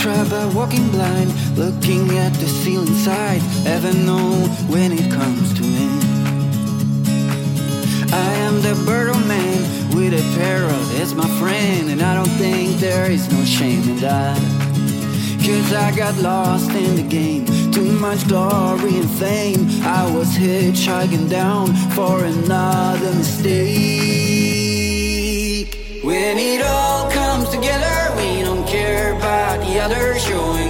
try walking blind, looking at the ceiling side. Ever know when it comes to end? I am the bird of man with a parrot as my friend, and I don't think there is no shame in that. Cause I got lost in the game, too much glory and fame. I was hitchhiking down for another mistake. When it all together showing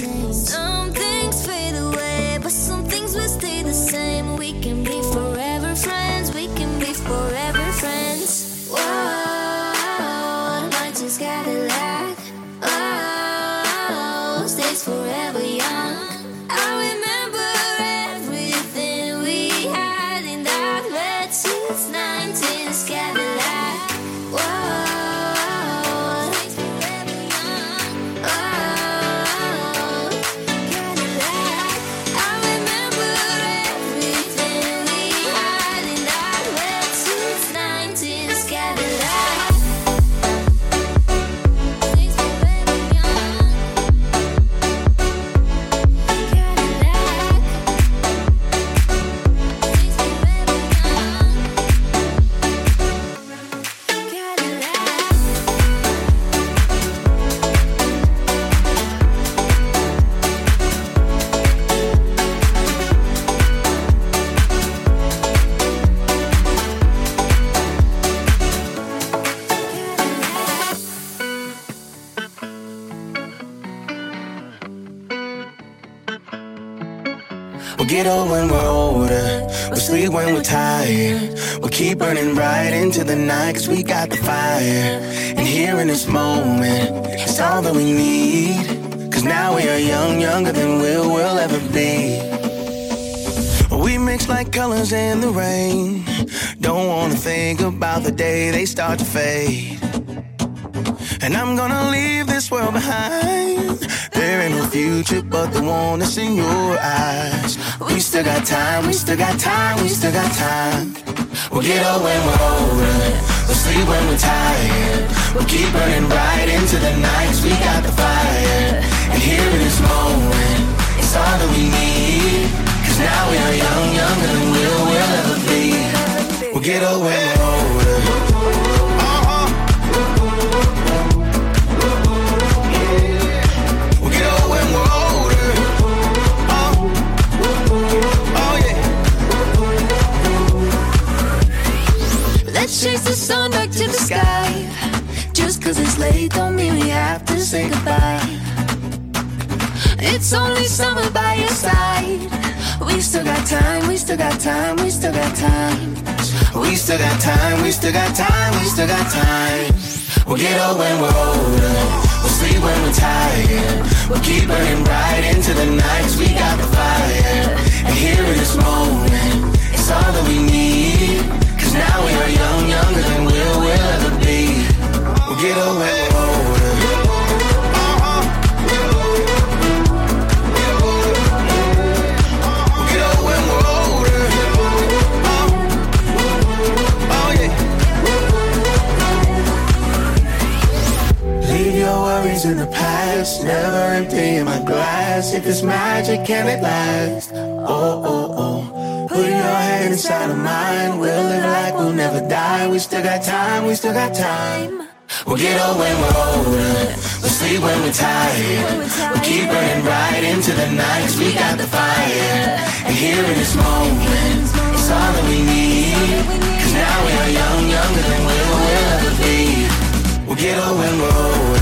get Burning right into the night, cause we got the fire. And here in this moment, it's all that we need. Cause now we are young, younger than we'll, we'll ever be. We mix like colors in the rain. Don't wanna think about the day they start to fade. And I'm gonna leave this world behind. There ain't no future but the one that's in your eyes. We still got time, we still got time, we still got time. We'll get up when we're older, we'll sleep when we're tired. We'll keep burning right into the nights, we got the fire. And here in this moment, it's all that we need. Cause now we are young, younger than we'll, we'll ever be. We'll get up when we're older. Chase the sun back to the sky. Just cause it's late don't mean we have to say goodbye. It's only summer by your side. We still got time, we still got time, we still got time. We still got time, we still got time, we still got time. We'll get up when we're older. We'll sleep when we're tired. We'll keep burning right into the nights. We got the fire. And here in this moment, it's all that we need now we are young, younger than we'll, we'll ever be. We'll get away older. in the past, never emptying my glass. If it's magic, can it last? Oh, oh, oh. Put your hand inside of mine. We'll live like we'll never die. We still got time, we still got time. We'll get old when we're older. We'll sleep when we're tired. We'll keep burning right into the night. Cause we got the fire. And here in this moment, it's all that we need. Cause now we are young, younger than we'll, we'll ever be. We'll get old when we're older.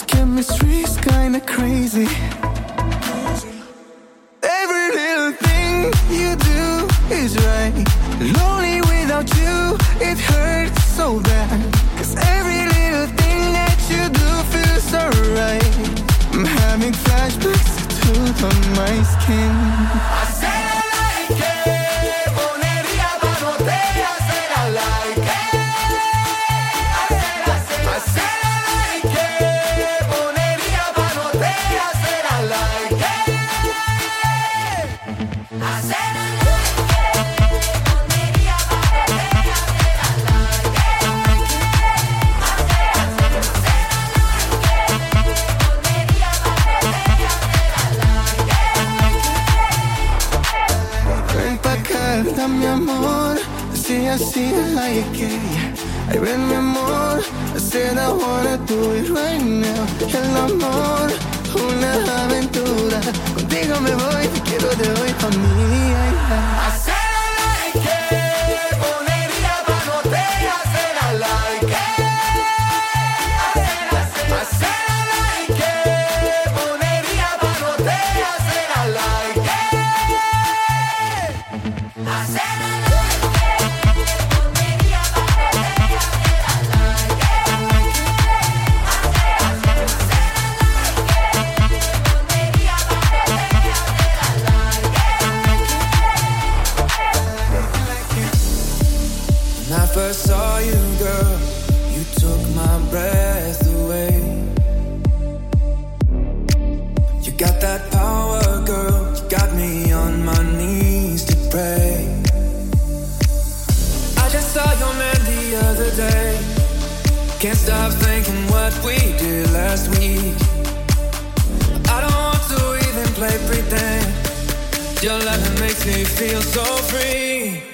This chemistry's kinda crazy. Every little thing you do is right. Lonely without you, it hurts so bad. Cause every little thing that you do feels alright. I'm having flashbacks to the my skin. amor, una aventura. Contigo me voy, te quiero de hoy familia. Can't stop thinking what we did last week. I don't want to even play pretend. Your love makes me feel so free.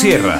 Sierra.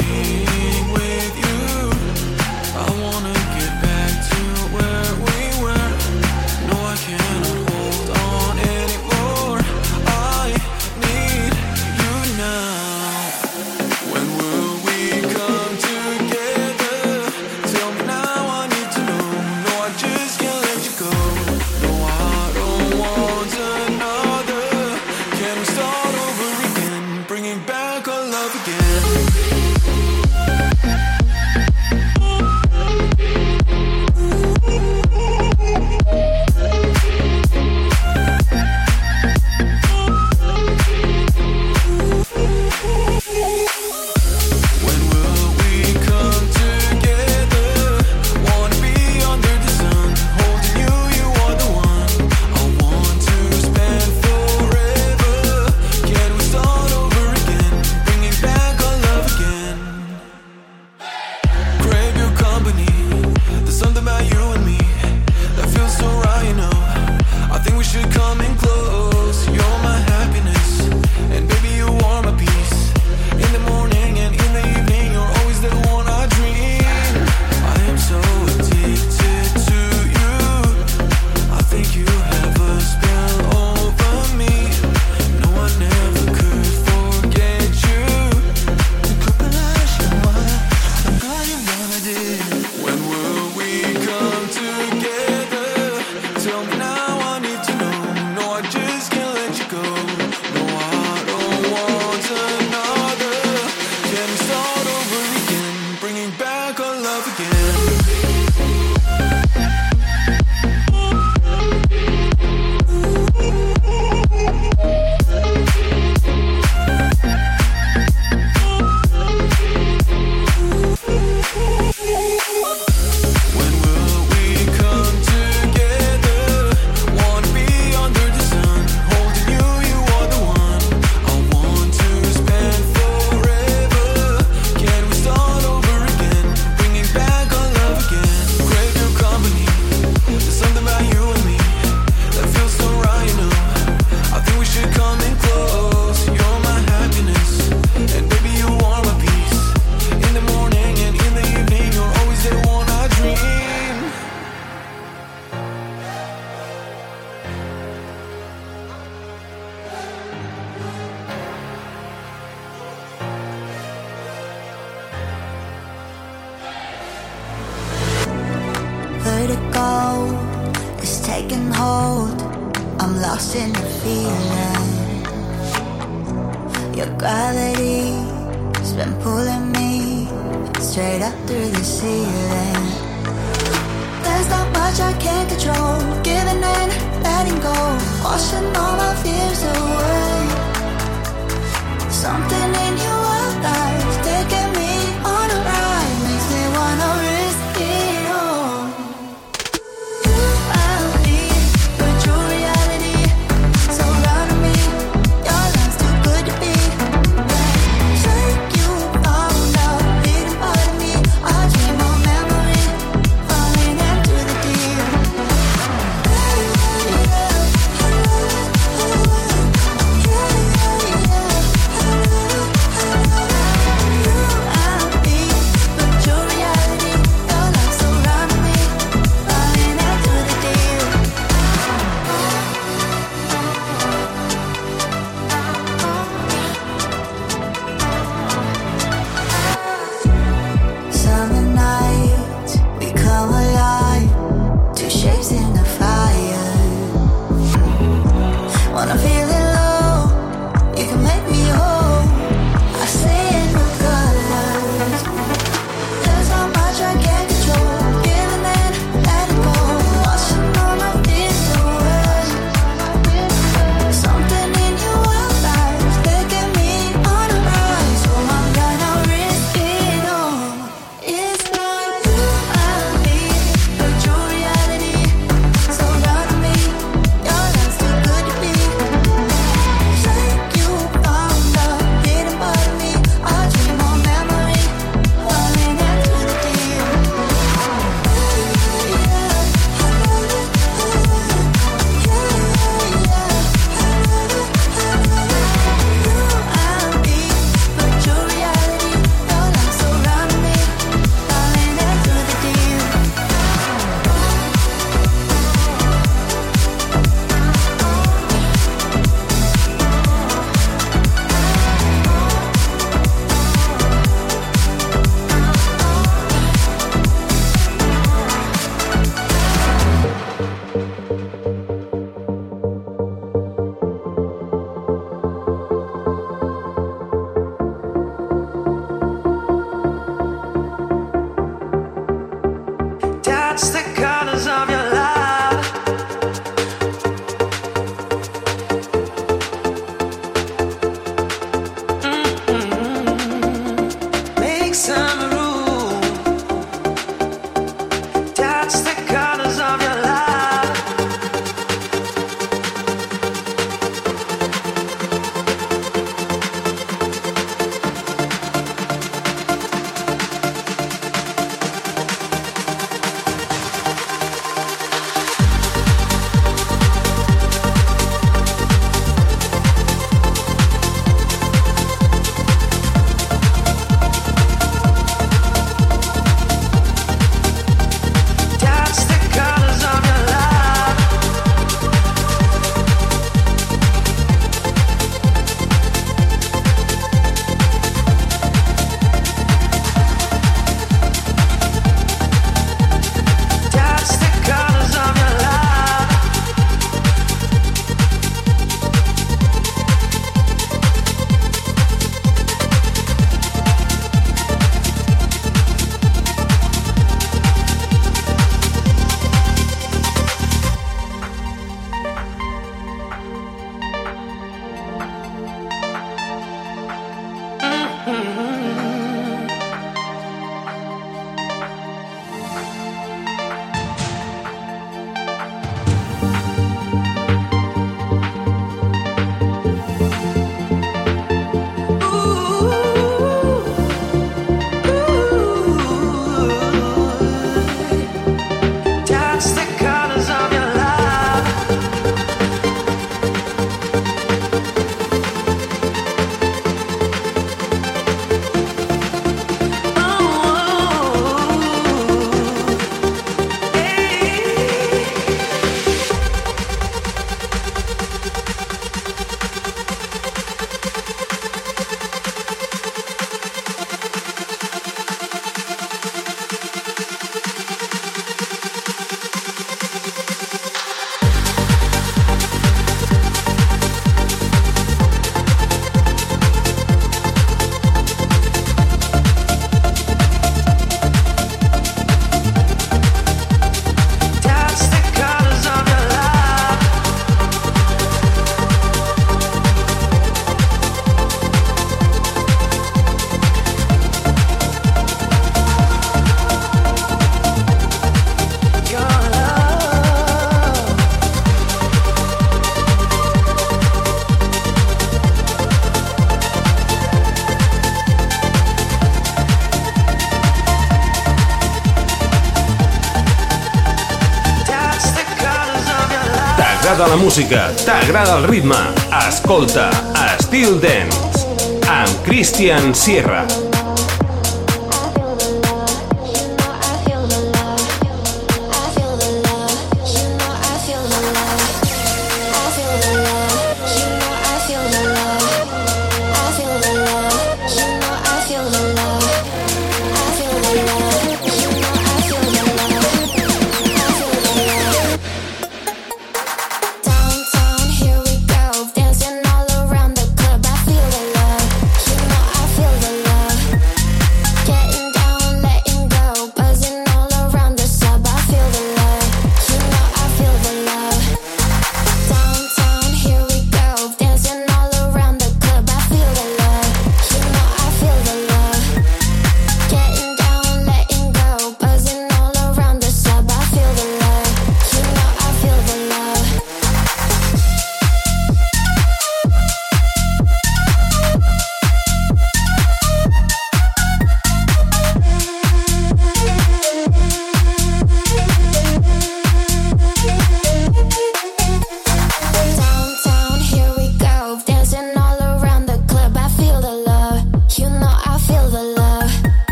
música, t'agrada el ritme, escolta Estil Dance amb Christian Sierra.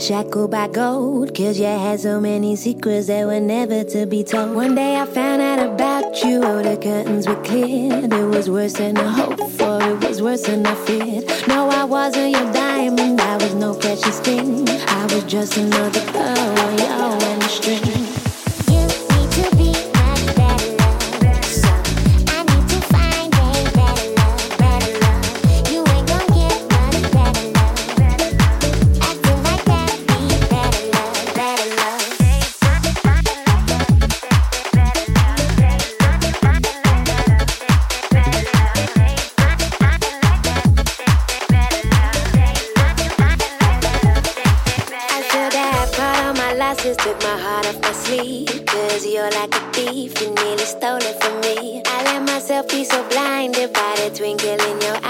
Shackled by gold. Cause you had so many secrets that were never to be told. One day I found out about you, oh, the curtains were cleared. It was worse than I hoped for, it was worse than I feared. No, I wasn't your diamond, I was no precious thing. I was just another pearl blinded by the twinkle in your eye.